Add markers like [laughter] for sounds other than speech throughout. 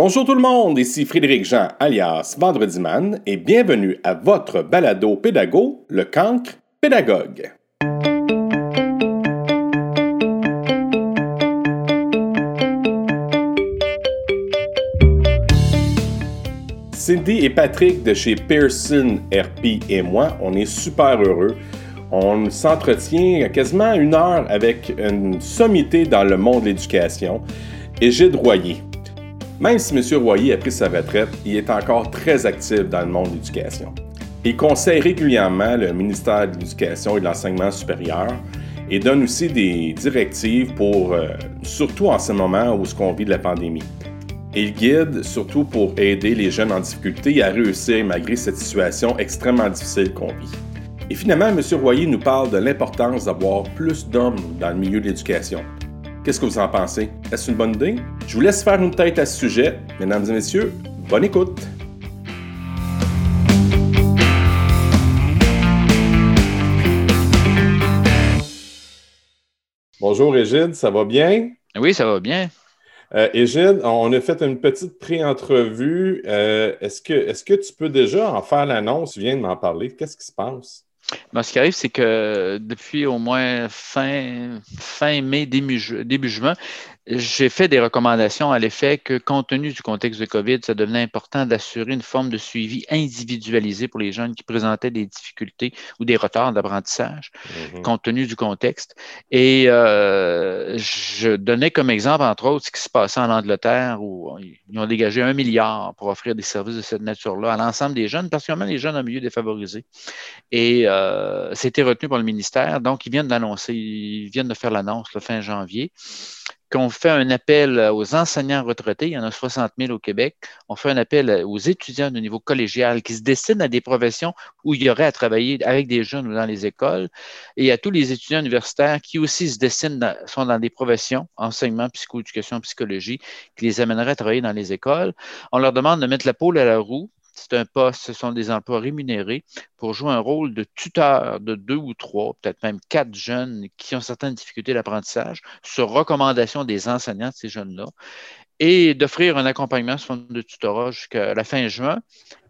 Bonjour tout le monde, ici Frédéric Jean alias Vendredi Man et bienvenue à votre balado pédago, le cancre pédagogue. Cindy et Patrick de chez Pearson RP et moi, on est super heureux. On s'entretient quasiment une heure avec une sommité dans le monde de l'éducation. Égide Royer. Même si M. Royer a pris sa retraite, il est encore très actif dans le monde de l'éducation. Il conseille régulièrement le ministère de l'Éducation et de l'Enseignement supérieur et donne aussi des directives pour, euh, surtout en ce moment où on vit de la pandémie. Il guide surtout pour aider les jeunes en difficulté à réussir malgré cette situation extrêmement difficile qu'on vit. Et finalement, M. Royer nous parle de l'importance d'avoir plus d'hommes dans le milieu de l'éducation. Qu'est-ce que vous en pensez? Est-ce une bonne idée? Je vous laisse faire une tête à ce sujet. Mesdames et messieurs, bonne écoute! Bonjour Régide, ça va bien? Oui, ça va bien. Euh, Égide, on a fait une petite pré-entrevue. Euh, est-ce, que, est-ce que tu peux déjà en faire l'annonce? Tu viens de m'en parler. Qu'est-ce qui se passe? Ben, ce qui arrive, c'est que depuis au moins fin, fin mai, début, début juin, j'ai fait des recommandations à l'effet que, compte tenu du contexte de COVID, ça devenait important d'assurer une forme de suivi individualisé pour les jeunes qui présentaient des difficultés ou des retards d'apprentissage, mm-hmm. compte tenu du contexte. Et euh, je donnais comme exemple, entre autres, ce qui se passait en Angleterre, où ils ont dégagé un milliard pour offrir des services de cette nature-là à l'ensemble des jeunes, particulièrement les jeunes en milieu défavorisé. Et euh, c'était retenu par le ministère. Donc, ils viennent d'annoncer, ils viennent de faire l'annonce le fin janvier qu'on fait un appel aux enseignants retraités, il y en a 60 000 au Québec, on fait un appel aux étudiants de niveau collégial qui se destinent à des professions où il y aurait à travailler avec des jeunes ou dans les écoles, et à tous les étudiants universitaires qui aussi se destinent, sont dans des professions, enseignement, psychoéducation, psychologie, qui les amèneraient à travailler dans les écoles. On leur demande de mettre la pôle à la roue c'est un poste, ce sont des emplois rémunérés pour jouer un rôle de tuteur de deux ou trois, peut-être même quatre jeunes qui ont certaines difficultés d'apprentissage sur recommandation des enseignants de ces jeunes-là et d'offrir un accompagnement sous forme de tutorat jusqu'à la fin juin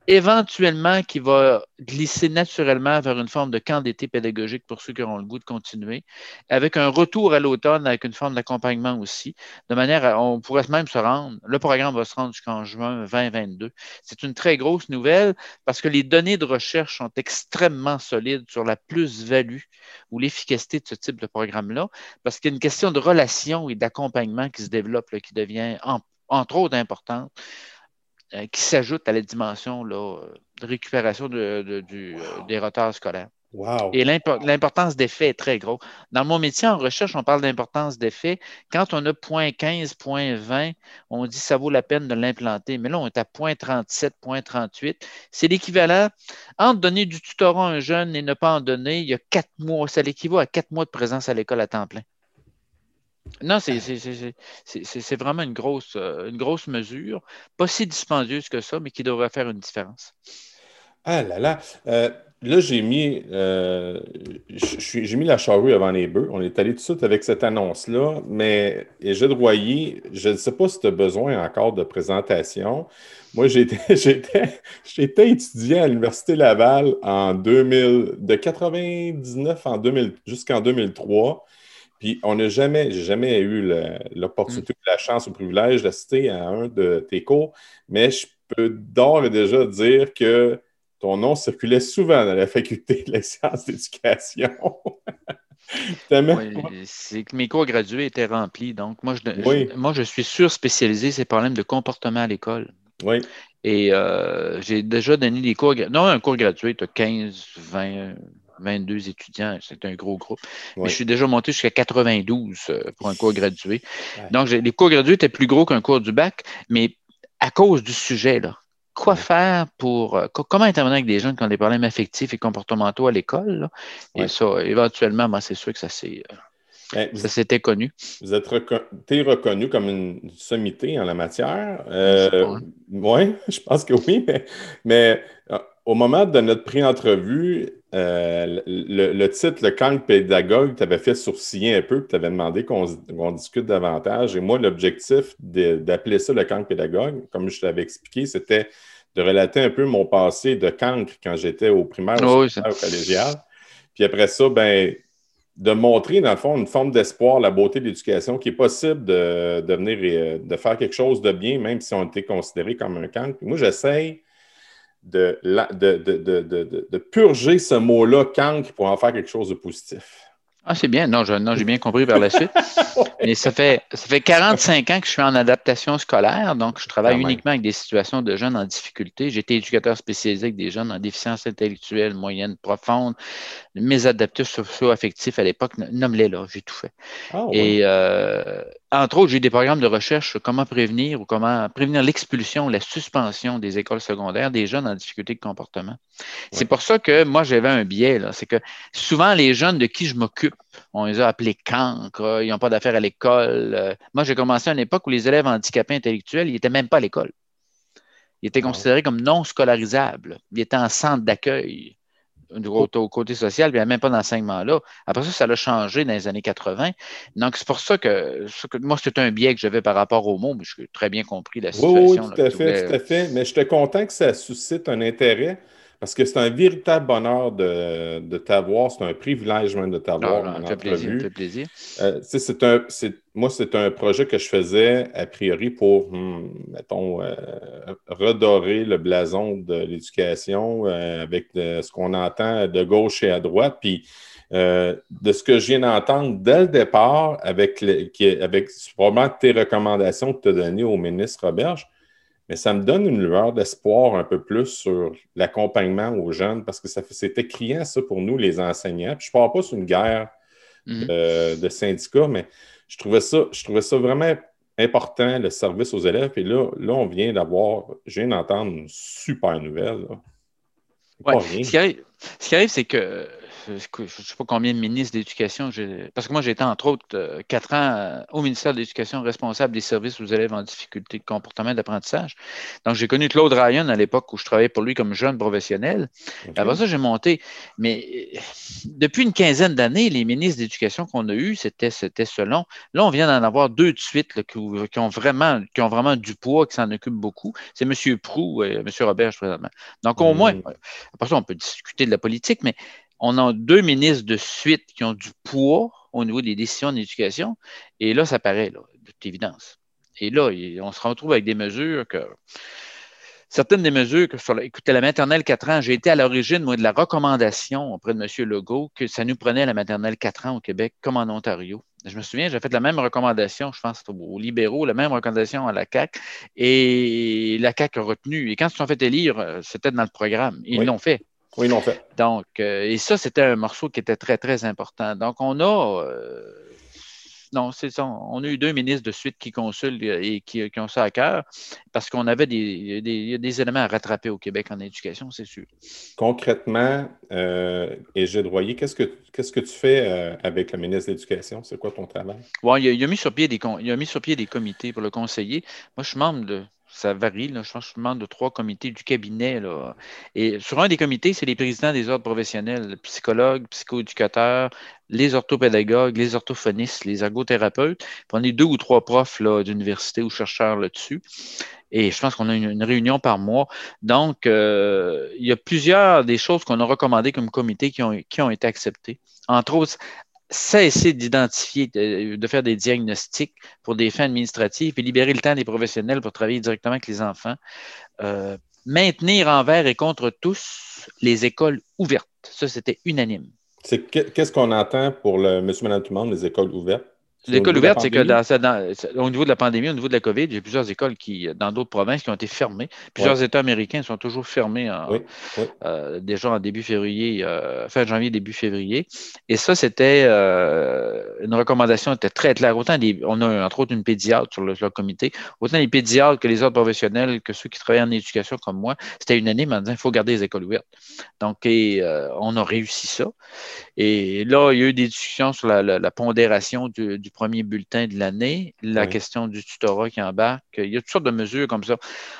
éventuellement qui va glisser naturellement vers une forme de camp d'été pédagogique pour ceux qui auront le goût de continuer, avec un retour à l'automne avec une forme d'accompagnement aussi, de manière à, on pourrait même se rendre, le programme va se rendre jusqu'en juin 2022. C'est une très grosse nouvelle parce que les données de recherche sont extrêmement solides sur la plus-value ou l'efficacité de ce type de programme-là, parce qu'il y a une question de relation et d'accompagnement qui se développe, qui devient entre autres importante euh, qui s'ajoute à la dimension là, de récupération de, du, euh, des retards scolaires. Et l'importance des faits est très gros. Dans mon métier en recherche, on parle d'importance des faits. Quand on a 0.15, 0.20, on dit que ça vaut la peine de l'implanter. Mais là, on est à 0.37, 0.38. C'est l'équivalent entre donner du tutorat à un jeune et ne pas en donner, il y a quatre mois. Ça l'équivaut à quatre mois de présence à l'école à temps plein. Non, c'est vraiment une grosse, euh, une grosse mesure, pas si dispendieuse que ça, mais qui devrait faire une différence. Ah là là. Euh, là, j'ai mis, euh, mis la charrue avant les bœufs. On est allé tout de suite avec cette annonce-là, mais et de Royer, je ne sais pas si tu as besoin encore de présentation. Moi, j'étais [laughs] étudiant à l'Université Laval en 2000, de 99 en 2000 jusqu'en 2003. Puis on n'a jamais, j'ai jamais eu l'opportunité, mm. la chance ou le privilège d'assister à un de tes cours, mais je peux d'ores et déjà dire que ton nom circulait souvent dans la faculté de la sciences d'éducation. [laughs] oui, c'est que mes cours gradués étaient remplis. Donc, moi, je, moi, je suis sur spécialisé ces problèmes de comportement à l'école. Oui. Et euh, j'ai déjà donné des cours. Non, un cours gratuit, tu as 15, 20, 22 étudiants, c'est un gros groupe. Mais je suis déjà monté jusqu'à 92 euh, pour un cours gradué. Donc, les cours gradués étaient plus gros qu'un cours du bac, mais à cause du sujet, là, quoi faire pour. Euh, comment intervenir avec des jeunes qui ont des problèmes affectifs et comportementaux à l'école? Et ça, éventuellement, ben, c'est sûr que ça s'est. Euh, ben, ça s'était connu. Vous êtes reconnu comme une sommité en la matière. Euh, oui, [laughs] je pense que oui, mais, au moment de notre pré-entrevue, euh, le, titre, le camp pédagogue, tu avais fait sourciller un peu, tu avais demandé qu'on discute davantage. Et moi, l'objectif d'appeler ça le camp pédagogue, comme je t'avais expliqué, c'était de relater un peu mon passé de cancre quand j'étais au primaire, au, collégial. Puis après ça, ben, de montrer, dans le fond, une forme d'espoir, la beauté de l'éducation, qui est possible de, de venir et, de faire quelque chose de bien, même si on était considéré comme un cancre. moi, j'essaye de, de, de, purger ce mot-là, cancre, pour en faire quelque chose de positif. Ah, c'est bien. Non, j'ai bien compris par la suite. [laughs] Mais ça fait, ça fait 45 ans que je suis en adaptation scolaire, donc je travaille uniquement avec des situations de jeunes en difficulté. Été éducateur spécialisé avec des jeunes en déficience intellectuelle moyenne profonde. Mes adaptatifs socio-affectifs à l'époque, nomme-les là, j'ai tout fait. Ah, Et euh, entre autres, j'ai des programmes de recherche sur comment prévenir ou comment prévenir l'expulsion, la suspension des écoles secondaires des jeunes en difficulté de comportement. C'est pour ça que moi, j'avais un biais. C'est que souvent, les jeunes de qui je m'occupe, on les a appelés cancres, ils n'ont pas d'affaires à l'école. Euh, moi, j'ai commencé à une époque où les élèves handicapés intellectuels, ils n'étaient même pas à l'école. Ils étaient considérés comme non scolarisables. Ils étaient en centre d'accueil au côté social, il n'y avait même pas d'enseignement là. Après ça, ça a changé dans les années 80. Donc, c'est pour ça que, moi, c'est un biais que j'avais par rapport au mot, mais j'ai très bien compris la situation. Oui, oui tout à fait, tout à fait. Mais je suis content que ça suscite un intérêt parce que c'est un véritable bonheur de, de t'avoir, c'est un privilège même de t'avoir ah, en ça Plaisir, fait plaisir. Euh, c'est un, moi, c'est un projet que je faisais a priori pour, hmm, mettons, euh, redorer le blason de l'éducation euh, avec ce qu'on entend de gauche et à droite. Puis de ce que je viens d'entendre dès le départ, avec, qui, avec probablement tes recommandations que tu as données au ministre Roberge, mais ça me donne une lueur d'espoir un peu plus sur l'accompagnement aux jeunes parce que c'était criant, ça, pour nous, les enseignants. je ne parle pas sur une guerre mhm. de syndicats, mais je trouvais ça, je trouvais ça vraiment important, le service aux élèves. Et là, là on vient d'avoir, je viens d'entendre une super nouvelle. Ce, qui arrive, c'est que je ne sais pas combien de ministres d'éducation, parce que moi j'ai été entre autres euh, quatre ans euh, au ministère de l'Éducation responsable des services aux élèves en difficulté de comportement d'apprentissage. Donc j'ai connu Claude Ryan à l'époque où je travaillais pour lui comme jeune professionnel. Après ça, j'ai monté. Mais depuis une quinzaine d'années, les ministres d'éducation qu'on a eus, c'était selon. Là, on vient d'en avoir deux de suite qui, ont vraiment, qui ont vraiment du poids, qui s'en occupent beaucoup. C'est M. Prou et M. Robert présentement. Donc au moins, après ça, on peut discuter de la politique, mais on a deux ministres de suite qui ont du poids au niveau des décisions d'éducation. Et là, ça paraît, de toute évidence. Et là, on se retrouve avec des mesures que. Certaines des mesures que sur écoutez, la maternelle 4 ans, j'ai été à l'origine, moi, de la recommandation auprès de M. Legault que ça nous prenait la maternelle 4 ans au Québec comme en Ontario. Je me souviens, j'ai fait la même recommandation, je pense, aux libéraux, la même recommandation à la CAC, et la CAC a retenu. Et quand ils se sont fait élire, euh, c'était dans le programme. Ils l'ont fait. Oui, non fait. Donc, euh, et ça, c'était un morceau qui était très, très important. Donc, on a. Euh, non, c'est ça. On a eu deux ministres de suite qui consultent et qui, ont ça à cœur parce qu'on avait des, des, éléments à rattraper au Québec en éducation, c'est sûr. Concrètement, euh, et Gilles Royer, qu'est-ce que, qu'est-ce que tu fais avec le ministre de l'Éducation? C'est quoi ton travail? Oui, il, a, mis sur pied des, il a mis sur pied des comités pour le conseiller. Moi, je suis membre de ça varie. Je pense de trois comités du cabinet. Là. Et sur un des comités, c'est les présidents des ordres professionnels, psychologues, psychoéducateurs, les orthopédagogues, les orthophonistes, les ergothérapeutes. On est deux ou trois profs d'université ou chercheurs là-dessus. Et je pense qu'on a une, réunion par mois. Donc, euh, il y a plusieurs des choses qu'on a recommandées comme comité qui ont, qui ont été acceptées. Entre autres, cesser d'identifier, de, faire des diagnostics pour des fins administratives et libérer le temps des professionnels pour travailler directement avec les enfants. Euh, maintenir envers et contre tous les écoles ouvertes. Ça, c'était unanime. Qu'est-ce qu'on entend pour le monsieur, madame, monde, les écoles ouvertes? L'école ouverte, c'est que dans, au niveau de la pandémie, au niveau de la COVID, il y a plusieurs écoles qui, dans d'autres provinces qui ont été fermées. Plusieurs États américains sont toujours fermés euh, déjà en début février, euh, fin janvier, début février. Et ça, c'était euh, une recommandation était très claire. Autant on a entre autres une pédiatre sur le, comité, autant les pédiatres que les autres professionnels, que ceux qui travaillent en éducation comme moi, c'était unanime en disant qu'il faut garder les écoles ouvertes. Donc, on a réussi ça. Et là, il y a eu des discussions sur la, pondération du, du premier bulletin de l'année, la question du tutorat qui embarque. Il y a toutes sortes de mesures comme ça.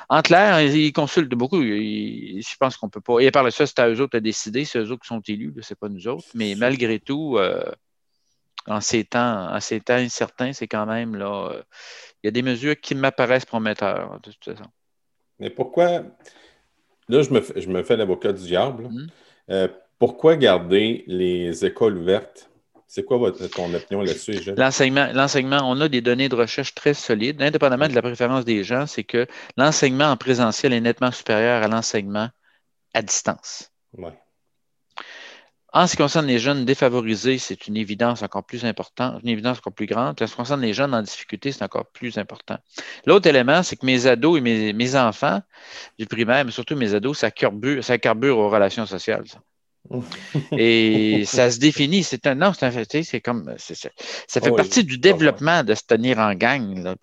En clair, ils consultent beaucoup. je pense qu'on peut pas. Et par le ça, c'est à eux autres à décider. C'est eux autres qui sont élus, ce n'est pas nous autres. Mais malgré tout, euh, en ces temps, en ces temps incertains, c'est quand même là. Euh, il y a des mesures qui m'apparaissent prometteurs, de toute façon. Mais pourquoi. Là, je me, fais, je me fais l'avocat du diable. Hum. Euh, pourquoi garder les écoles ouvertes? C'est quoi votre, ton opinion là-dessus, L'enseignement, l'enseignement, on a des données de recherche très solides, indépendamment de la préférence des gens, c'est que l'enseignement en présentiel est nettement supérieur à l'enseignement à distance. En ce qui concerne les jeunes défavorisés, c'est une évidence encore plus importante, une évidence encore plus grande. En ce qui concerne les jeunes en difficulté, c'est encore plus important. L'autre élément, c'est que mes ados et mes, enfants du primaire, mais surtout mes ados, ça carbure, ça carbure aux relations sociales. [laughs] Et ça se définit. C'est un. Non, c'est un. C'est comme. ça fait partie du développement de se tenir en gang. Là,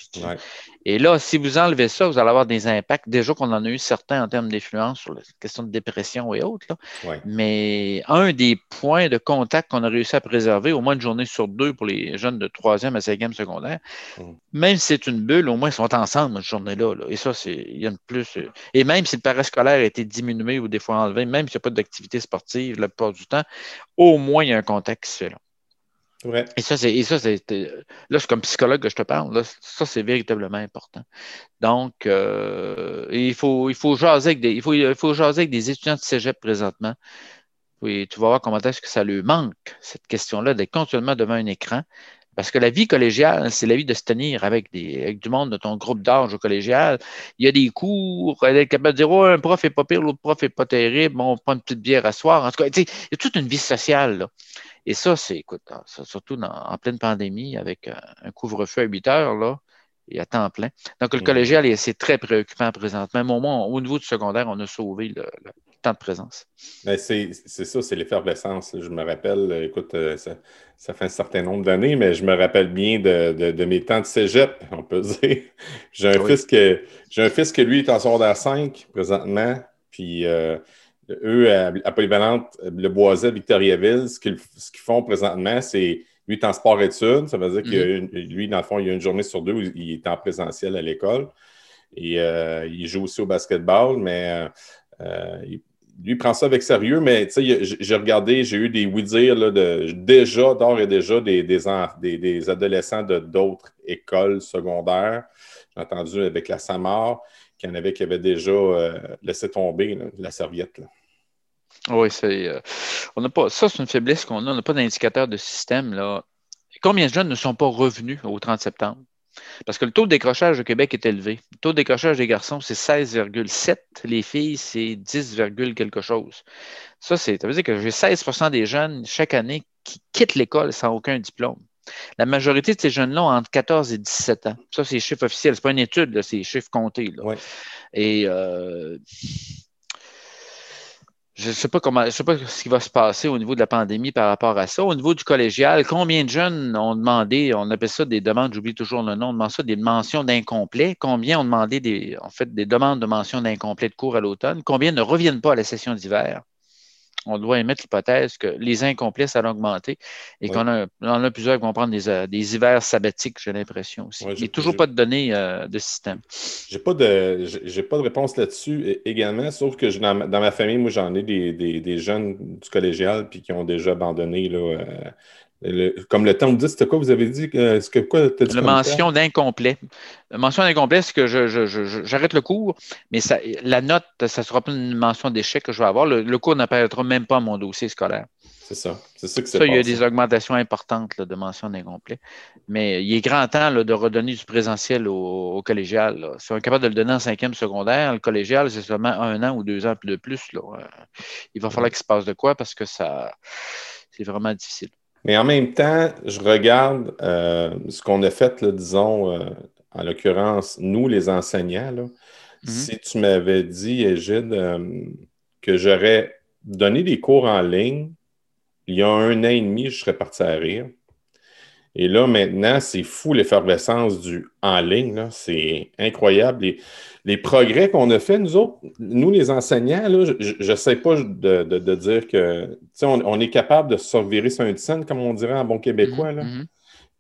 et là, si vous enlevez ça, vous allez avoir des impacts. Déjà qu'on en a eu certains en termes d'influence sur la question de dépression et autres. Mais un des points de contact qu'on a réussi à préserver, au moins une journée sur deux pour les jeunes de troisième à cinquième secondaire, mm. même si c'est une bulle, au moins ils sont ensemble cette journée-là. Et ça, c'est il y a une plus. Euh, et même si le parascolaire a été diminué ou des fois enlevé, même s'il n'y a pas d'activité sportive la plupart du temps, au moins il y a un contact qui se fait là. Et ça, c'est, c'est, là, c'est comme psychologue que je te parle, ça, c'est véritablement important. Donc, euh, il, faut, il, faut jaser avec des, il, faut, il faut jaser avec des étudiants de cégep présentement. Oui, tu vas voir comment est-ce que ça lui manque, cette question-là, d'être continuellement devant un écran. Parce que la vie collégiale, c'est la vie de se tenir avec, des, avec du monde de ton groupe d'âge au collégial. Il y a des cours, être capable de dire oh, un prof est pas pire, l'autre prof est pas terrible, on prend une petite bière à soir. En tout cas, il y a toute une vie sociale. Là. Et ça, c'est, écoute, hein, surtout en pleine pandémie, avec un, couvre-feu à 8 heures, là, et à temps plein. Donc, le collégial, c'est très préoccupant présentement. Même au, moins, au niveau du secondaire, on a sauvé le, temps de présence. Ben, c'est ça, c'est l'effervescence. Je me rappelle, écoute, euh, ça, fait un certain nombre d'années, mais je me rappelle bien de, mes temps de cégep, on peut [laughs] dire. J'ai un, fils que, un fils que lui est en secondaire 5 présentement, puis euh, eux, à, Polyvalente, le Boiset, Victoriaville, ce qu'ils font présentement, c'est lui est en sport-études. Ça veut dire que mhm. lui, dans le fond, il y a une journée sur deux où il est en présentiel à l'école. Et euh, il joue aussi au basketball, mais euh, lui, il prend ça avec sérieux. Mais tu sais, j'ai regardé, j'ai eu des oui-dire de, déjà, d'ores et déjà, des, des, adolescents de d'autres écoles secondaires. J'ai entendu avec la SAMAR qu'il y en avait qui avaient déjà euh, laissé tomber la serviette. Oui, c'est. Euh, on n'a pas. Ça, c'est une faiblesse qu'on a. On n'a pas d'indicateur de système. Combien de jeunes ne sont pas revenus au 30 septembre? Parce que le taux de décrochage au Québec est élevé. Le taux de décrochage des garçons, c'est 16,7. Les filles, c'est 10, quelque chose. Ça, c'est, ça veut dire que j'ai 16% des jeunes chaque année qui quittent l'école sans aucun diplôme. La majorité de ces jeunes-là ont entre 14 et 17 ans. Ça, c'est les chiffres officiels. Ce n'est pas une étude, c'est les chiffres comptés. Et euh, je ne sais pas comment, je sais pas ce qui va se passer au niveau de la pandémie par rapport à ça. Au niveau du collégial, combien de jeunes ont demandé, on appelle ça des demandes, j'oublie toujours le nom, on demande ça des mentions d'incomplet. Combien ont demandé des, en fait, des demandes de mentions d'incomplet de cours à l'automne? Combien ne reviennent pas à la session d'hiver? On doit émettre l'hypothèse que les incomplets, ça a augmenté et qu'on a, en a plusieurs qui vont prendre des, euh, hivers sabbatiques, j'ai l'impression aussi. Il n'y a toujours pas de données euh, de système. J'ai pas de j'ai pas de réponse là-dessus également, sauf que dans, ma famille, moi, j'en ai des, jeunes du collégial puis qui ont déjà abandonné là, euh, comme le temps vous dit, c'était quoi vous avez dit? Ce que, quoi, dit la mention d'incomplet. La mention d'incomplet, c'est que j'arrête le cours, mais ça, la note, ça ne sera pas une mention d'échec que je vais avoir. Le, cours n'apparaîtra même pas à mon dossier scolaire. C'est ça. C'est ça que Ça, il y a des augmentations importantes de mention d'incomplet. Mais il est grand temps de redonner du présentiel au, collégial. Si on est capable de le donner en cinquième secondaire, le collégial, c'est seulement un an ou deux ans de plus. Là. Il va falloir qu'il se passe de quoi parce que ça c'est vraiment difficile. Mais en même temps, je regarde euh, ce qu'on a fait, disons, euh, en l'occurrence, nous, les enseignants. Mhm. Si tu m'avais dit, Égide, euh, que j'aurais donné des cours en ligne, il y a un an et demi, je serais parti à rire. Et là, maintenant, c'est fou l'effervescence du en ligne. C'est incroyable. Les, progrès qu'on a fait, nous autres, nous les enseignants, je ne sais pas de, dire que on, on, est capable de se revirer sur une scène, comme on dirait en bon québécois. Là. Mm-hmm.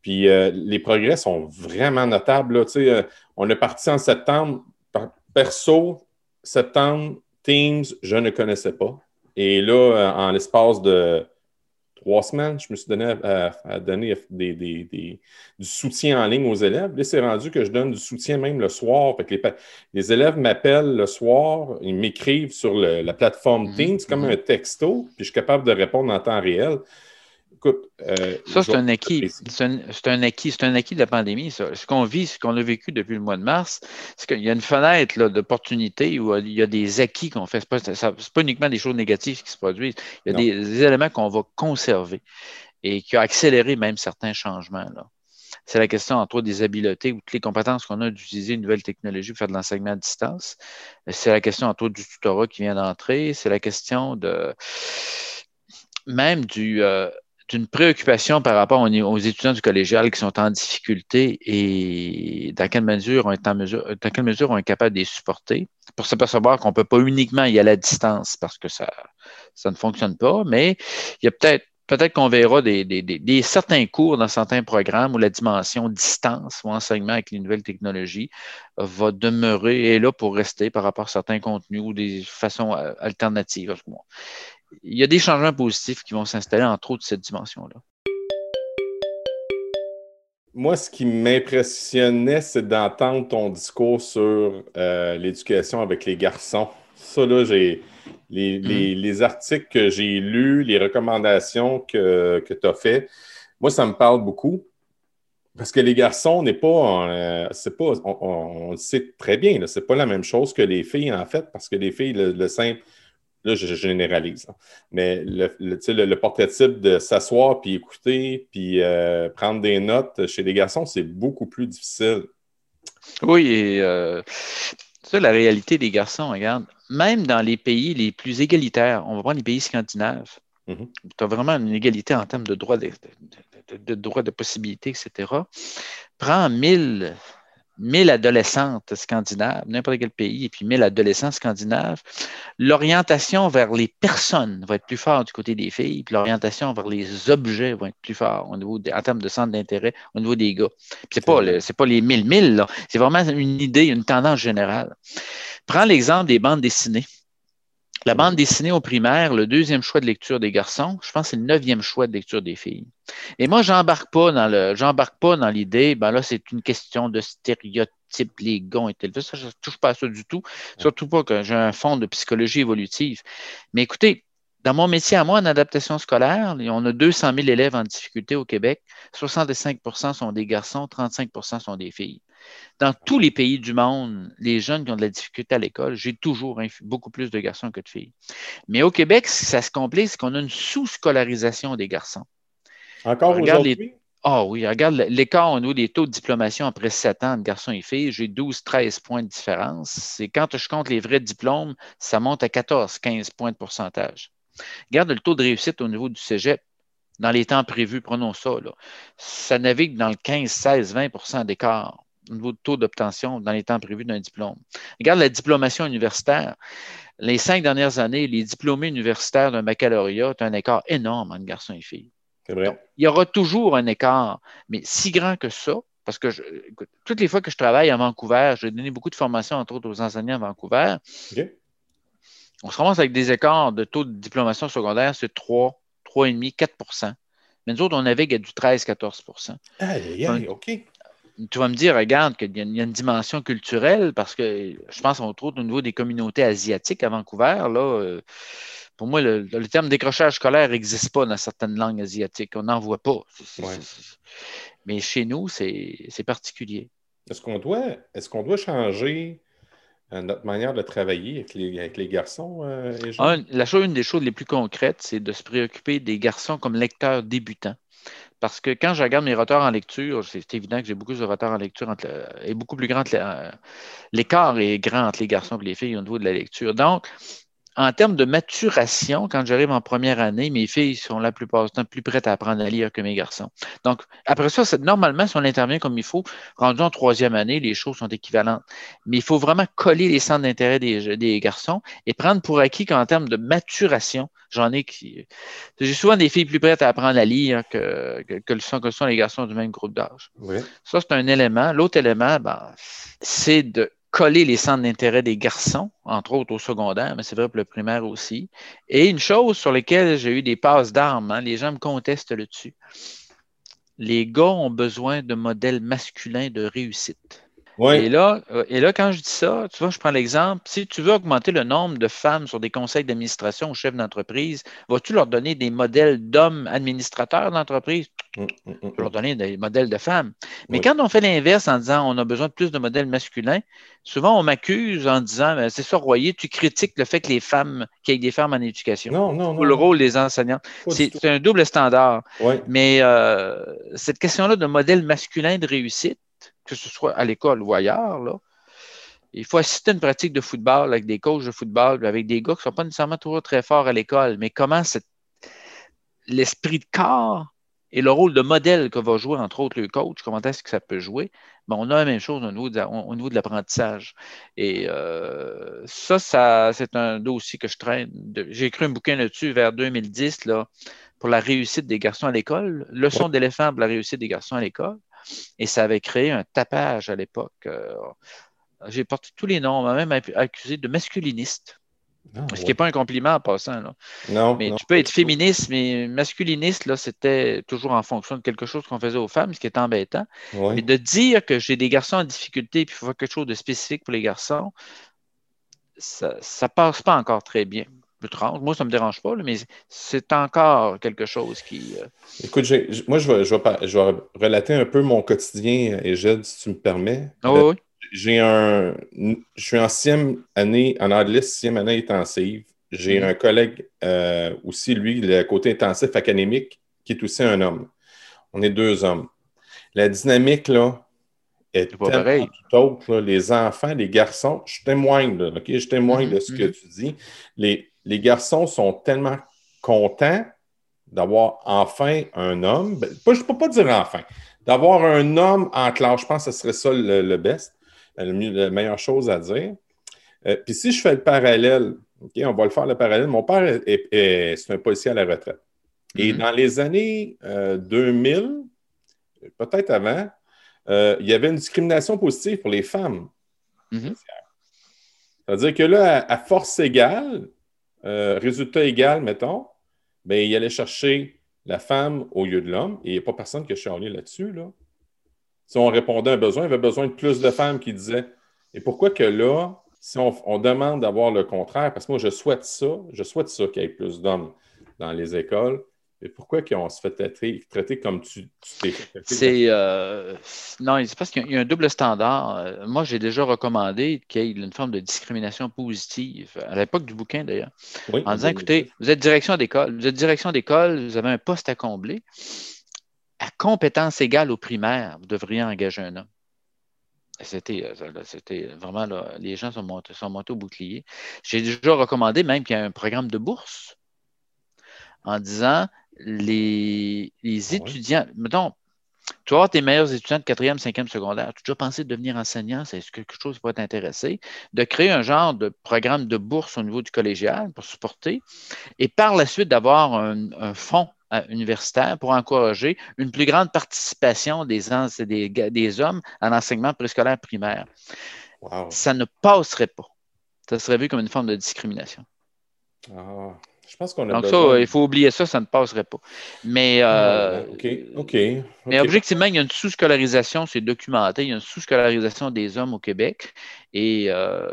Puis euh, les progrès sont vraiment notables. Là. Euh, on est parti en septembre. Perso, septembre, Teams, je ne connaissais pas. Et là, euh, en l'espace de trois semaines, je me suis donné à, donner du soutien en ligne aux élèves. Là, c'est rendu que je donne du soutien même le soir. les, les, élèves m'appellent le soir, ils m'écrivent sur la plateforme mhm. Teams comme mhm. un texto, puis je suis capable de répondre en temps réel. Euh, ça, c'est un acquis. C'est un, acquis. C'est un acquis de la pandémie, Ce qu'on vit, ce qu'on a vécu depuis le mois de mars, c'est qu'il y a une fenêtre d'opportunité où il y a des acquis qu'on fait. Ce n'est pas, uniquement des choses négatives qui se produisent. Il y a des, éléments qu'on va conserver et qui ont accéléré même certains changements. C'est la question, entre autres, des habiletés ou toutes les compétences qu'on a d'utiliser une nouvelle technologie pour faire de l'enseignement à distance. C'est la question, entre autres, du tutorat qui vient d'entrer. C'est la question de même du, euh, d'une préoccupation par rapport aux, étudiants du collégial qui sont en difficulté et dans quelle mesure on est en mesure, dans quelle mesure on est capable de les supporter pour s'apercevoir qu'on ne peut pas uniquement y aller à distance parce que ça, ça ne fonctionne pas, mais il y a peut-être Peut-être qu'on verra des, certains cours dans certains programmes où la dimension distance ou enseignement avec les nouvelles technologies va demeurer et là pour rester par rapport à certains contenus ou des façons euh, alternatives il y a des changements positifs qui vont s'installer, entre autres, cette dimension-là. Moi, ce qui m'impressionnait, c'est d'entendre ton discours sur euh, l'éducation avec les garçons. Ça, là, j'ai les, mm. articles que j'ai lus, les recommandations que, tu as faites. Moi, ça me parle beaucoup. Parce que les garçons, n'est pas, euh, c'est pas, on, le sait très bien, c'est pas la même chose que les filles en fait, parce que les filles, le simple, Là, je, généralise. Hein. Mais le, le, portrait type de s'asseoir puis écouter puis euh, prendre des notes chez les garçons, c'est beaucoup plus difficile. Oui, et euh, ça, la réalité des garçons, regarde, même dans les pays les plus égalitaires, on va prendre les pays scandinaves, mm-hmm. tu as vraiment une égalité en termes de droits de, de, de, droits de possibilités, etc. Prends 1000 1000 adolescentes scandinaves, n'importe quel pays, et puis 1000 adolescents scandinaves, l'orientation vers les personnes va être plus forte du côté des filles, puis l'orientation vers les objets va être plus forte au niveau en termes de centre d'intérêt au niveau des gars. C'est pas, pas les 1000 1000, c'est vraiment une idée, une tendance générale. Prends l'exemple des bandes dessinées. La bande dessinée au primaire, le deuxième choix de lecture des garçons, je pense que c'est le neuvième choix de lecture des filles. Et moi, j'embarque pas dans le, j'embarque pas dans l'idée, ben là, c'est une question de stéréotypes, les gants et tel. Ça, je ne touche pas à ça du tout. Surtout pas que j'ai un fond de psychologie évolutive. Mais écoutez, dans mon métier à moi, en adaptation scolaire, on a 200 000 élèves en difficulté au Québec. 65% sont des garçons, 35% sont des filles. Dans tous les pays du monde, les jeunes qui ont de la difficulté à l'école, j'ai toujours beaucoup plus de garçons que de filles. Mais au Québec, ça se complique, c'est qu'on a une sous-scolarisation des garçons. Encore aujourd'hui? Ah oui, regarde l'écart au niveau des taux de diplomation après 7 ans de garçons et filles, j'ai 12-13 points de différence. C'est quand je compte les vrais diplômes, ça monte à 14-15 points de pourcentage. Regarde le taux de réussite au niveau du cégep. Dans les temps prévus, prenons ça, ça navigue dans le 15, 16, 20% d'écart au niveau de taux d'obtention dans les temps prévus d'un diplôme. Regarde la diplomation universitaire. Les cinq dernières années, les diplômés universitaires d'un baccalauréat ont un écart énorme entre garçons et filles. C'est vrai. il y aura toujours un écart, mais si grand que ça, parce que toutes les fois que je travaille à Vancouver, j'ai donné beaucoup de formations, entre autres aux enseignants à Vancouver. On se commence avec des écarts de taux de diplomation secondaire, c'est 3, 3,5, 4% Mais nous autres, on navigue à du 13-14% Ah, OK tu vas me dire, regarde, qu'il y, a une dimension culturelle parce que je pense, entre autres, au niveau des communautés asiatiques à Vancouver, là, euh, pour moi, le, terme décrochage scolaire n'existe pas dans certaines langues asiatiques. On n'en voit pas. Mais chez nous, c'est particulier. Est-ce qu'on doit, est qu'on doit changer euh, notre manière de travailler avec les, avec les garçons euh, la chose, une des choses les plus concrètes, c'est de se préoccuper des garçons comme lecteurs débutants. Parce que quand je regarde mes retards en lecture, c'est évident que j'ai beaucoup de retards en lecture entre et beaucoup plus grand. L'écart est grand entre les garçons et les filles au niveau de la lecture. Donc, en termes de maturation, quand j'arrive en première année, mes filles sont la plupart du temps plus prêtes à apprendre à lire que mes garçons. Donc, après ça, normalement, si on intervient comme il faut, rendu en troisième année, les choses sont équivalentes. Mais il faut vraiment coller les centres d'intérêt des, garçons et prendre pour acquis qu'en termes de maturation, j'en ai qui. J'ai souvent des filles plus prêtes à apprendre à lire que, que, le sont, que sont les garçons du même groupe d'âge. Ça, c'est un élément. L'autre élément, ben, c'est de coller les centres d'intérêt des garçons, entre autres au secondaire, mais c'est vrai pour le primaire aussi. Et une chose sur laquelle j'ai eu des passes d'armes, hein, les gens me contestent là-dessus. Les gars ont besoin de modèles masculins de réussite. Et, là, euh, et là, quand je dis ça, tu vois, je prends l'exemple, si tu veux augmenter le nombre de femmes sur des conseils d'administration ou chefs d'entreprise, vas-tu leur donner des modèles d'hommes administrateurs d'entreprise? Mm, mm, mm, tu leur donner des modèles de femmes. Mais quand on fait l'inverse en disant on a besoin de plus de modèles masculins, souvent on m'accuse en disant ben, c'est ça, Royer, tu critiques le fait que les femmes, qu'il y ait des femmes en éducation. Non, non, non. Ou le rôle des enseignants. C'est un double standard. Mais euh, cette question-là de modèle masculin de réussite, que ce soit à l'école ou ailleurs, là, il faut assister à une pratique de football avec des coachs de football, avec des gars qui ne sont pas nécessairement toujours très forts à l'école, mais comment l'esprit de corps et le rôle de modèle que va jouer, entre autres, le coach, comment est-ce que ça peut jouer, ben, on a la même chose au niveau de, l'apprentissage. Et euh, ça, ça c'est un dossier que je traîne. J'ai écrit un bouquin là-dessus vers 2010 là, pour la réussite des garçons à l'école, leçon d'éléphant pour la réussite des garçons à l'école. Et ça avait créé un tapage à l'époque. Euh, j'ai porté tous les noms, on m'a même accusé de masculiniste. Ah, ce qui n'est pas un compliment en passant. Là. Non. Mais tu peux être féministe, mais masculiniste, là, c'était toujours en fonction de quelque chose qu'on faisait aux femmes, ce qui est embêtant. Mais de dire que j'ai des garçons en difficulté et qu'il faut faire quelque chose de spécifique pour les garçons, ça ne passe pas encore très bien. Moi, ça ne me dérange pas, mais c'est encore quelque chose qui. Euh, Écoute, moi, je vais, je, relater un peu mon quotidien, Eged, si tu me permets. Ah oui. J'ai un. Je suis en sixième année, en anglais, sixième année intensive. J'ai mhm. un collègue euh, aussi, lui, le côté intensif académique, qui est aussi un homme. On est deux hommes. La dynamique, là, est pas pareil. tout autre. Les enfants, les garçons, je témoigne, là, OK? Je témoigne de ce que mhm. tu dis. Les, les garçons sont tellement contents d'avoir enfin un homme. Je ne peux pas dire enfin. D'avoir un homme en classe, je pense que ce serait ça le, best, la meilleure chose à dire. Euh, puis si je fais le parallèle, on va le faire le parallèle. Mon père est, c'est un policier à la retraite. Et mm-hmm. dans les années 2000, euh, peut-être avant, euh, il y avait une discrimination positive pour les femmes. Mm-hmm. C'est-à-dire que là, à force égale, euh, résultat égal, mettons, ben, il allait chercher la femme au lieu de l'homme, et il n'y a pas personne qui a charlé là-dessus. Là. Si on répondait à un besoin, il y avait besoin de plus de femmes qui disaient Et pourquoi que là, si on, demande d'avoir le contraire, parce que moi, je souhaite ça, je souhaite ça qu'il y ait plus d'hommes dans les écoles, et pourquoi qu'on se fait traiter, comme tu t'es C'est euh, non, c'est parce qu'il y a un double standard. Euh, moi, j'ai déjà recommandé qu'il y ait une forme de discrimination positive, à l'époque du bouquin d'ailleurs, en disant écoutez, vous êtes direction d'école, vous êtes direction d'école, vous avez un poste à combler. À compétence égale au primaire, vous devriez engager un homme. C'était, euh, c'était vraiment, les gens sont montés, sont montés au bouclier. J'ai déjà recommandé même qu'il y ait un programme de bourse en disant les, ah étudiants, mettons, tu vas avoir tes meilleurs étudiants de quatrième, cinquième secondaire. Tu as déjà pensé de devenir enseignant? C'est quelque chose qui pourrait t'intéresser? De créer un genre de programme de bourse au niveau du collégial pour supporter et par la suite d'avoir un, fonds euh, universitaire pour encourager une plus grande participation des, des, des hommes en enseignement préscolaire primaire. Ça ne passerait pas. Ça serait vu comme une forme de discrimination. Ah. Je pense qu'on a Donc, ça, il faut oublier ça, ça ne passerait pas. Mais, euh. Mais objectivement, il y a une sous-scolarisation, c'est documenté, il y a une sous-scolarisation des hommes au Québec. Et euh,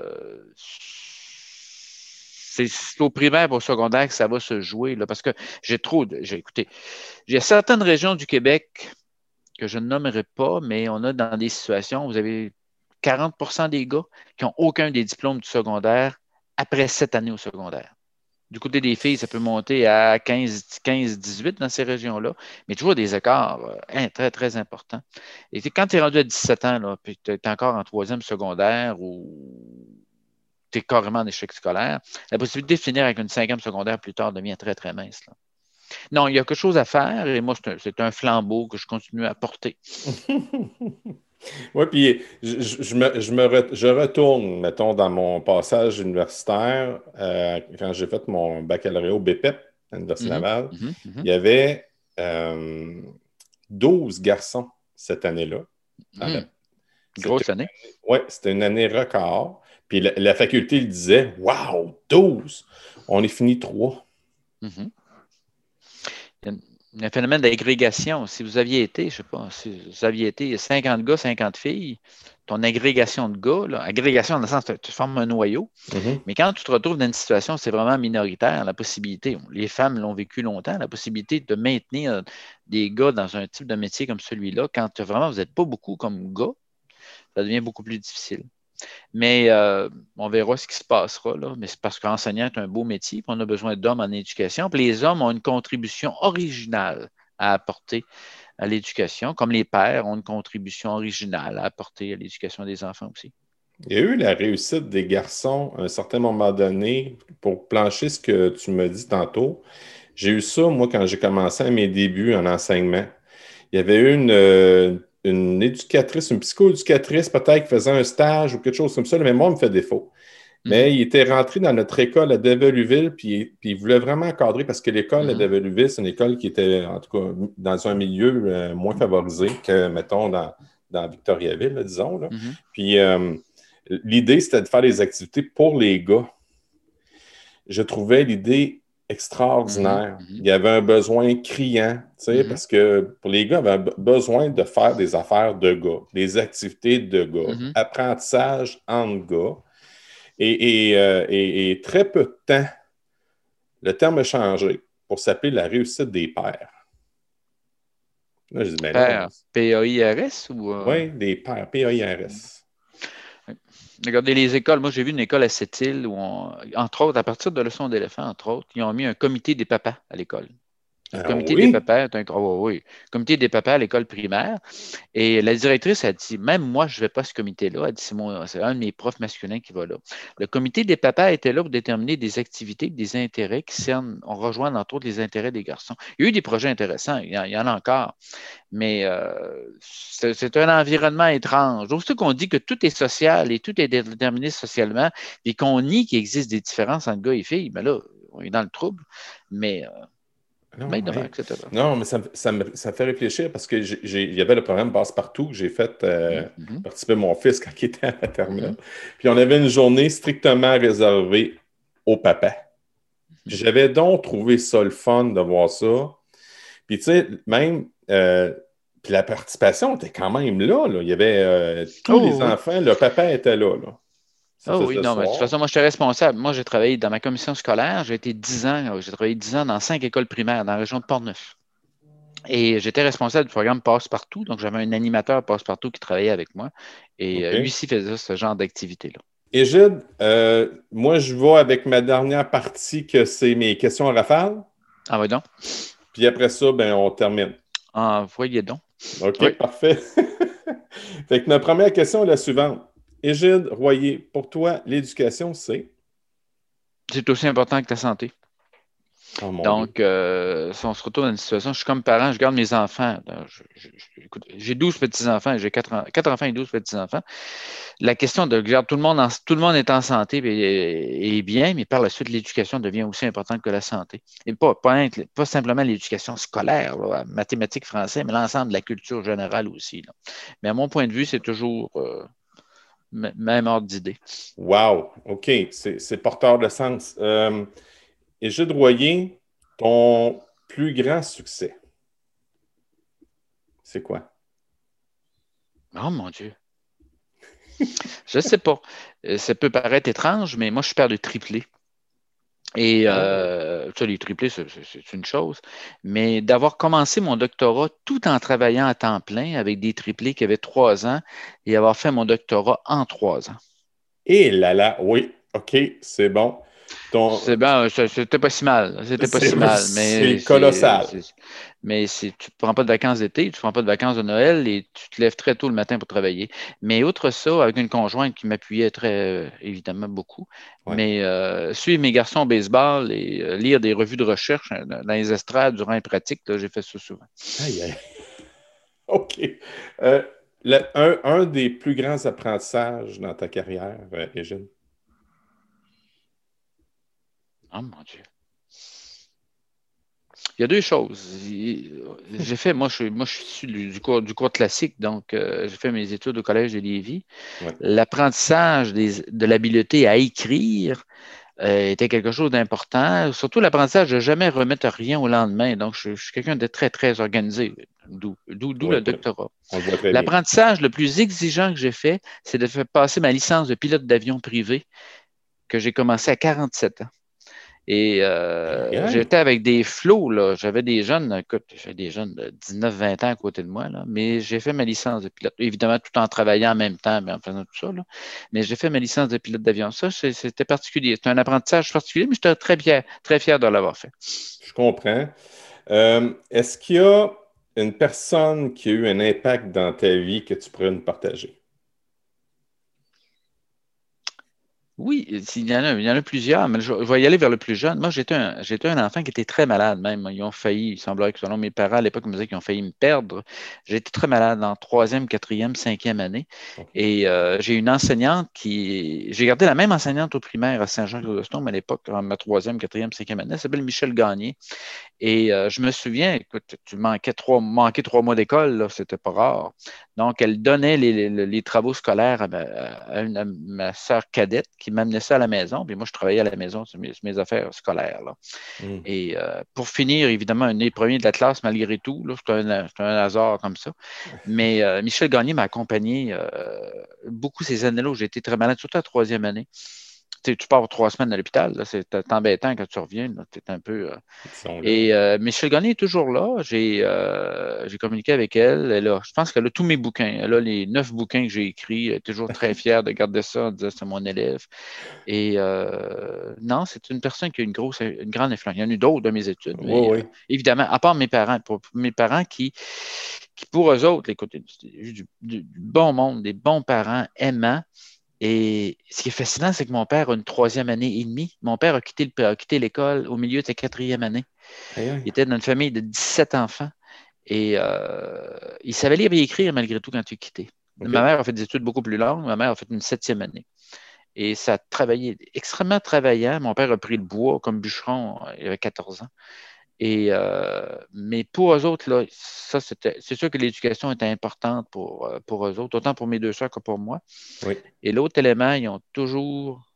c'est au primaire et au secondaire que ça va se jouer. Là, parce que j'ai trop. J'ai écouté. J'ai certaines régions du Québec que je ne nommerai pas, mais on a dans des situations, vous avez 40% des gars qui n'ont aucun des diplômes du secondaire après sept années au secondaire. Du côté des filles, ça peut monter à 15-18 dans ces régions-là, mais toujours des écarts euh, hein, très, très importants. Et quand tu es rendu à 17 ans, puis tu es encore en troisième secondaire ou tu es carrément en échec scolaire, la possibilité de finir avec une cinquième secondaire plus tard devient très, très mince. Non, il y a quelque chose à faire et moi, c'est un, flambeau que je continue à porter. [laughs] oui, puis je, me, je, retourne, mettons, dans mon passage universitaire, euh, quand j'ai fait mon baccalauréat au BPEP, à l'Université mm-hmm. Laval, mm-hmm. Mm-hmm. il y avait 12 euh, garçons cette année-là. Mm. Grosse année. Oui, c'était une année record. Puis la, faculté le disait Waouh, 12 On est fini 3. Il y a un phénomène d'agrégation. Si vous aviez été, je ne sais pas, si vous aviez été 50 gars, 50 filles, ton agrégation de gars, là, agrégation dans le sens tu formes un noyau, mm-hmm. mais quand tu te retrouves dans une situation, c'est vraiment minoritaire, la possibilité, les femmes l'ont vécu longtemps, la possibilité de maintenir des gars dans un type de métier comme celui-là, quand vraiment vous n'êtes pas beaucoup comme gars, ça devient beaucoup plus difficile. Mais euh, on verra ce qui se passera. Là. Mais c'est parce qu'enseignant est un beau métier, on a besoin d'hommes en éducation. Puis les hommes ont une contribution originale à apporter à l'éducation, comme les pères ont une contribution originale à apporter à l'éducation des enfants aussi. Il y a eu la réussite des garçons à un certain moment donné, pour plancher ce que tu me dis tantôt. J'ai eu ça, moi, quand j'ai commencé à mes débuts en enseignement. Il y avait eu une, euh, une éducatrice, une psycho-éducatrice peut-être qui faisait un stage ou quelque chose comme ça. Le mémoire me fait défaut. Mhm. Mais il était rentré dans notre école à Develuville, puis, puis il voulait vraiment encadrer parce que l'école à mhm. Develuville, c'est une école qui était, en tout cas, dans un milieu euh, moins favorisé que, mettons, dans, dans Victoriaville, disons. Mhm. Puis euh, l'idée, c'était de faire des activités pour les gars. Je trouvais l'idée extraordinaire. Mhm, mhm. Il y avait un besoin criant, mhm. parce que pour les gars, il avait besoin de faire des affaires de gars, des activités de gars, apprentissage en gars. Euh, et, très peu de temps, le terme a changé pour s'appeler la réussite des pères. Là, je dis, ben P-A-I-R-S ou. Euh? Oui, des pères, P-A-I-R-S. Regardez les écoles. Moi, j'ai vu une école à cette île où, entre autres, à partir de leçons d'éléphant, entre autres, ils ont mis un comité des papas à l'école. Le ah comité des papas un oui. comité des papas à l'école primaire. Et la directrice a dit même moi, je ne vais pas à ce comité-là. Elle dit c'est un de mes profs masculins qui va là. Le comité des papas était là pour déterminer des activités, des intérêts qui cernent, on rejoint entre autres les intérêts des garçons. Il y a eu des projets intéressants, il y en, a encore. Mais euh, c'est un environnement étrange. ce qu'on dit que tout est social et tout est déterminé socialement, et qu'on nie qu'il existe des différences entre gars et filles, mais là, on est dans le trouble. Mais euh, non, mais ça, ça, fait réfléchir parce qu'il y avait le programme Passe-Partout que j'ai fait euh, mm-hmm. participer mon fils quand il était à la terminale. Mm-hmm. Puis on avait une journée strictement réservée au papa. J'avais donc trouvé ça le fun de voir ça. Puis tu sais, même euh, puis la participation était quand même là. Il y avait euh, tous oh, les enfants, le papa était là. là. Oh oui, non, mais de toute façon, moi, je suis responsable. Moi, j'ai travaillé dans ma commission scolaire. J'ai été 10 ans, j'ai travaillé 10 ans dans cinq écoles primaires dans la région de Portneuf. Et j'étais responsable du programme Passe-Partout. Donc, j'avais un animateur Passe-Partout qui travaillait avec moi. Et euh, lui aussi faisait ce genre d'activité-là. Égide, euh, moi, je vois avec ma dernière partie que c'est mes questions à rafale. Ah oui, donc. Puis après ça, ben, on termine. Ah, voyez donc. OK, parfait. [laughs] fait que ma première question est la suivante. Égide Royer, pour toi, l'éducation, c'est? C'est aussi important que ta santé. Oh, Donc, euh, si on se retrouve dans une situation, je suis comme parent, je garde mes enfants. J'ai 12 petits-enfants, j'ai 4, enfants et 12 petits-enfants. La question de garder tout le monde, tout le monde est en santé et, bien, mais par la suite, l'éducation devient aussi importante que la santé. Et pas, pas, simplement l'éducation scolaire, mathématiques, français, mais l'ensemble de la culture générale aussi. Mais à mon point de vue, c'est toujours euh, même ordre d'idée. Wow, OK, c'est porteur de sens. Euh, et Jude Royer, ton plus grand succès, c'est quoi? Oh mon Dieu. [laughs] je ne sais pas. Euh, ça peut paraître étrange, mais moi, je suis père de triplé. Et ah. euh, ça, les triplés, c'est une chose. Mais d'avoir commencé mon doctorat tout en travaillant à temps plein avec des triplés qui avaient trois ans et avoir fait mon doctorat en trois ans. Et là là, oui, OK, c'est bon. C'est bon, c'était pas si mal. C'était pas si mal. [laughs] C'est colossal. Mais si tu ne prends pas de vacances d'été, tu ne prends pas de vacances de Noël et tu te lèves très tôt le matin pour travailler. Mais outre ça, avec une conjointe qui m'appuyait très évidemment beaucoup, mais euh, suivre mes garçons au baseball et euh, lire des revues de recherche euh, dans les estrades durant les pratiques, j'ai fait ça souvent. Aïe, aïe. [laughs] OK. un, des plus grands apprentissages dans ta carrière, Régine? Oh mon Dieu. Il y a deux choses. J'ai fait, moi, je, suis, moi, je suis issu du, cours, du cours classique, donc euh, j'ai fait mes études au Collège de Lévis. L'apprentissage de l'habileté à écrire euh, était quelque chose d'important. Surtout l'apprentissage de ne jamais remettre rien au lendemain. Donc, je, suis quelqu'un de très, très organisé, d'où le doctorat. L'apprentissage le plus exigeant que j'ai fait, c'est de faire passer ma licence de pilote d'avion privé que j'ai commencé à 47 ans. Et euh, j'étais avec des flots, là. J'avais des jeunes, écoute, j'avais des jeunes de 19-20 ans à côté de moi, là. Mais j'ai fait ma licence de pilote. Évidemment, tout en travaillant en même temps, mais en faisant tout ça, là. Mais j'ai fait ma licence de pilote d'avion. Ça, c'était particulier. C'était un apprentissage particulier, mais j'étais très fier, très fier de l'avoir fait. Je comprends. Euh, est-ce qu'il y a une personne qui a eu un impact dans ta vie que tu pourrais nous partager? Oui, il y, en a, il y en a plusieurs, mais je, vais y aller vers le plus jeune. Moi, j'étais un, enfant qui était très malade même. Ils ont failli, il semblerait que selon mes parents à l'époque, ils me disaient qu'ils ont failli me perdre. J'étais très malade en troisième, quatrième, cinquième année. Et euh, j'ai une enseignante qui. J'ai gardé la même enseignante au primaire à Saint-Jean-Chrysostome à l'époque, en ma troisième, quatrième, cinquième année. Elle s'appelle Michel Gagné. Et euh, je me souviens, écoute, tu manquais trois, manquais trois mois d'école, c'était pas rare. Donc, elle donnait les, travaux scolaires à ma, soeur cadette qui m'amenait ça à la maison. Puis moi, je travaillais à la maison sur mes, affaires scolaires. Mm. Et euh, pour finir, évidemment, un des premiers de la classe, malgré tout, c'est un, hasard comme ça. Mais euh, Michel Gagné m'a accompagné beaucoup ces années-là où j'étais très malade, surtout la troisième année tu pars trois semaines à l'hôpital, c'est embêtant quand tu reviens. Es un peu, euh, Et euh, Michel Gagné est toujours là. Euh, j'ai communiqué avec elle. elle je pense qu'elle a tous mes bouquins. Elle a les neuf bouquins que j'ai écrits. Elle est toujours très fière de garder ça en disant c'est mon élève. Et non, c'est une personne qui a une grosse, une grande influence. Il y en a eu d'autres dans mes études. évidemment, à part mes parents, pour mes parents qui, qui pour eux autres, écoutez, du, du bon monde, des bons parents aimants. Et ce qui est fascinant, c'est que mon père a une troisième année et demie. Mon père a quitté, l'école au milieu de sa quatrième année. Il était dans une famille de 17 enfants et euh, il savait lire et écrire malgré tout quand il a quitté. Ma mère a fait des études beaucoup plus longues. Ma mère a fait une septième année. Et ça a travaillé, extrêmement travaillant. Mon père a pris le bois comme bûcheron, il avait 14 ans. Et, euh, mais pour eux autres, là, ça, c'est sûr que l'éducation était importante pour, euh, pour eux autres, autant pour mes deux soeurs que pour moi. Et l'autre élément, ils ont toujours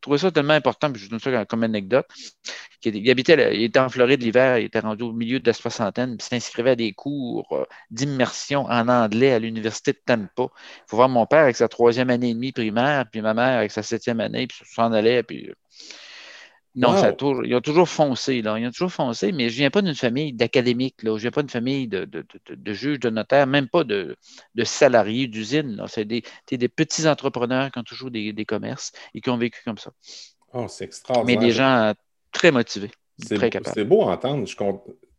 trouvé ça tellement important, puis je donne ça comme anecdote. Il, habitait, il était en Floride l'hiver, il était rendu au milieu de la soixantaine, puis s'inscrivait à des cours euh, d'immersion en anglais à l'université de Tampa. Il faut voir mon père avec sa troisième année et demie primaire, puis ma mère avec sa septième année, puis s'en allait, puis non, ça ils ont toujours foncé, là. Ils ont toujours foncé, mais je ne viens pas d'une famille d'académiques, là. Je ne viens pas d'une famille de, de, de, juges, de notaires, même pas de, salariés d'usine. C'est des, des, petits entrepreneurs qui ont toujours des, commerces et qui ont vécu comme ça. Oh, c'est extraordinaire. Mais des gens très motivés, très capables. C'est beau à entendre. Je,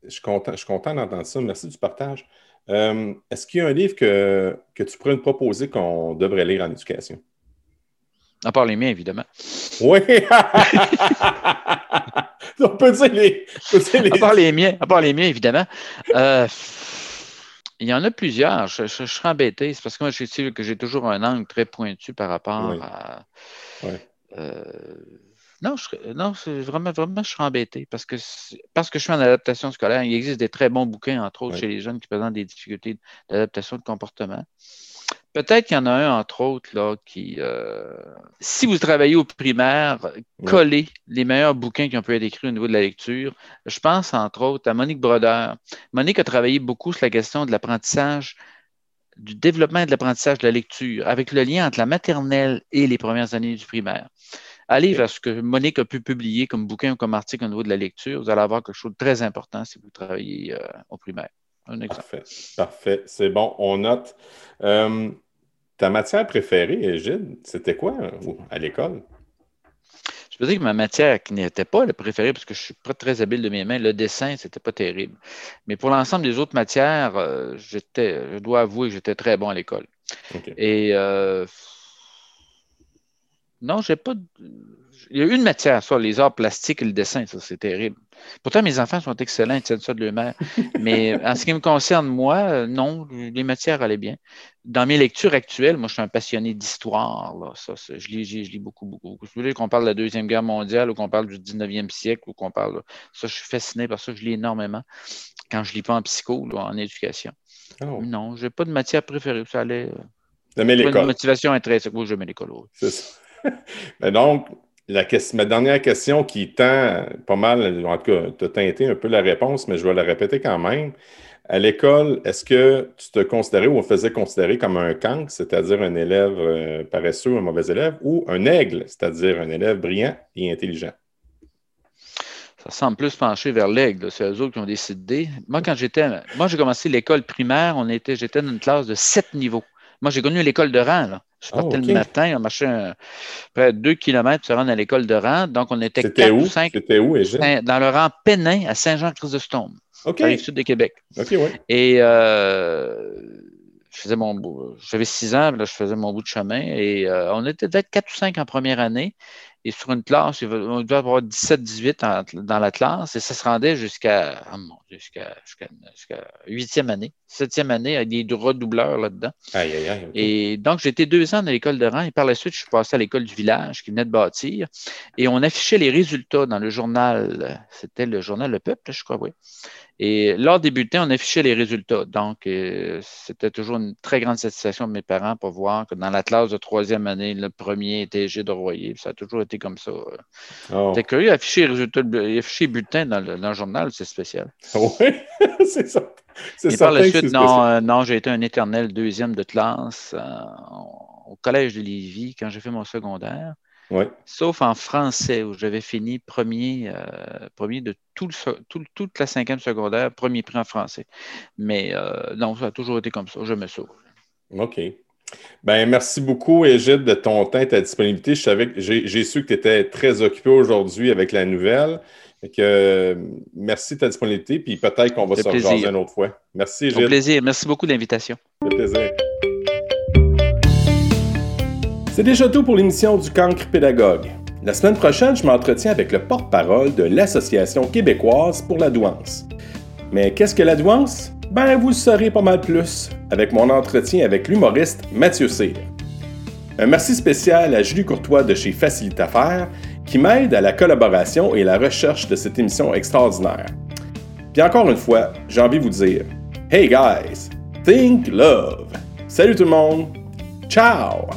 suis content, je suis content d'entendre ça. Merci du partage. Euh, est-ce qu'il y a un livre que, que tu pourrais nous proposer qu'on devrait lire en éducation? À part les miens, évidemment. Oui! [laughs] on peut dire les, À part les miens, à part les miens évidemment. Euh, il y en a plusieurs. Je, serais embêté. C'est parce que moi, je sais que j'ai toujours un angle très pointu par rapport à. Euh, non, je, non vraiment, vraiment, je serais embêté parce que, parce que je suis en adaptation scolaire. Il existe des très bons bouquins, entre autres, chez les jeunes qui présentent des difficultés d'adaptation de comportement. Peut-être qu'il y en a un, entre autres, là, qui, euh, si vous travaillez au primaire, collez les meilleurs bouquins qui ont pu être écrits au niveau de la lecture. Je pense, entre autres, à Monique Brodeur. Monique a travaillé beaucoup sur la question de l'apprentissage, du développement et de l'apprentissage de la lecture, avec le lien entre la maternelle et les premières années du primaire. Allez vers ce que Monique a pu publier comme bouquin ou comme article au niveau de la lecture. Vous allez avoir quelque chose de très important si vous travaillez euh, au primaire. Un exemple. Parfait. Parfait. C'est bon, on note. Euh, ta matière préférée, Gilles, c'était quoi à l'école? Je peux dire que ma matière qui n'était pas la préférée, parce que je suis pas très habile de mes mains, le dessin, c'était pas terrible. Mais pour l'ensemble des autres matières, euh, j'étais, je dois avouer que j'étais très bon à l'école. Et euh, non, j'ai pas. Il y a une matière, ça, les arts plastiques et le dessin, ça, c'est terrible. Pourtant, mes enfants sont excellents, ils tiennent ça de leur. Mais en ce qui me concerne, moi, euh, non, les matières allaient bien. Dans mes lectures actuelles, moi, je suis un passionné d'histoire. Ça, je, lis, je lis beaucoup, beaucoup. Si vous voulez qu'on parle de la Deuxième Guerre mondiale ou qu'on parle du 19e siècle ou qu'on parle. Ça, je suis fasciné par ça, je lis énormément. Quand je ne lis pas en psycho ou en éducation. Oh. Non, je n'ai pas de matière préférée. Ça allait. Euh, l'école. Une motivation intrinsèque. Oui, j'aime l'école. C'est ça. [laughs] Mais donc, ma dernière question qui tend pas mal, en tout cas, tu teinté un peu la réponse, mais je vais la répéter quand même. À l'école, est-ce que tu te considérais ou on faisait considérer comme un cancre, c'est-à-dire un élève euh, paresseux, un mauvais élève, ou un aigle, c'est-à-dire un élève brillant et intelligent? Ça semble plus pencher vers l'aigle, c'est eux autres qui ont décidé. Moi, quand j'étais, moi, j'ai commencé l'école primaire, on était, j'étais dans une classe de sept niveaux. Moi, j'ai connu l'école de rang. Là. Je ah, partais le matin, on marchait près de deux kilomètres pour se rendre à l'école de rang. Donc, on était quatre ou cinq. C'était où, Dans le rang Pénin à Saint-Jean-Chrysostome. OK. Dans sud de Québec. OK, oui. Et euh, je faisais mon J'avais six ans, là, je faisais mon bout de chemin. Et euh, on était peut-être quatre ou cinq en première année. Et sur une classe, on devait avoir 17-18 dans la classe et ça se rendait jusqu'à oh jusqu'à huitième année, septième année, avec des redoubleurs là-dedans. Aïe, aïe, aïe, Et donc, j'étais deux ans dans l'école de rang et par la suite, je suis passé à l'école du village qui venait de bâtir et on affichait les résultats dans le journal, c'était le journal Le Peuple, je crois, oui. Et lors des bulletins, on affichait les résultats. Donc, euh, c'était toujours une très grande satisfaction de mes parents pour voir que dans la classe de troisième année, le premier était Gilles de Royer. Ça a toujours été comme ça. Oh. C'était curieux, afficher les résultats, afficher les bulletins dans le, journal, c'est spécial. Oui, [laughs] c'est ça. Et par la suite, non, euh, non j'ai été un éternel deuxième de classe euh, au collège de Lévis quand j'ai fait mon secondaire. Sauf en français, où j'avais fini premier, euh, premier de tout toute la cinquième secondaire, premier prix en français. Mais euh, non, ça a toujours été comme ça. Je me sauve. OK. Ben, merci beaucoup, Égide, de ton temps et ta disponibilité. J'ai, su que tu étais très occupé aujourd'hui avec la nouvelle. que, merci de ta disponibilité, puis peut-être qu'on va se rejoindre une autre fois. Merci, Égide. plaisir. Merci beaucoup de l'invitation. plaisir. C'est déjà tout pour l'émission du Cancre Pédagogue. La semaine prochaine, je m'entretiens avec le porte-parole de l'Association québécoise pour la douance. Mais qu'est-ce que la douance? Ben, vous le saurez pas mal plus avec mon entretien avec l'humoriste Mathieu Cyr. Un merci spécial à Julie Courtois de chez Facilite Affaires qui m'aide à la collaboration et la recherche de cette émission extraordinaire. Puis encore une fois, j'ai envie de vous dire Hey guys, think love! Salut tout le monde! Ciao!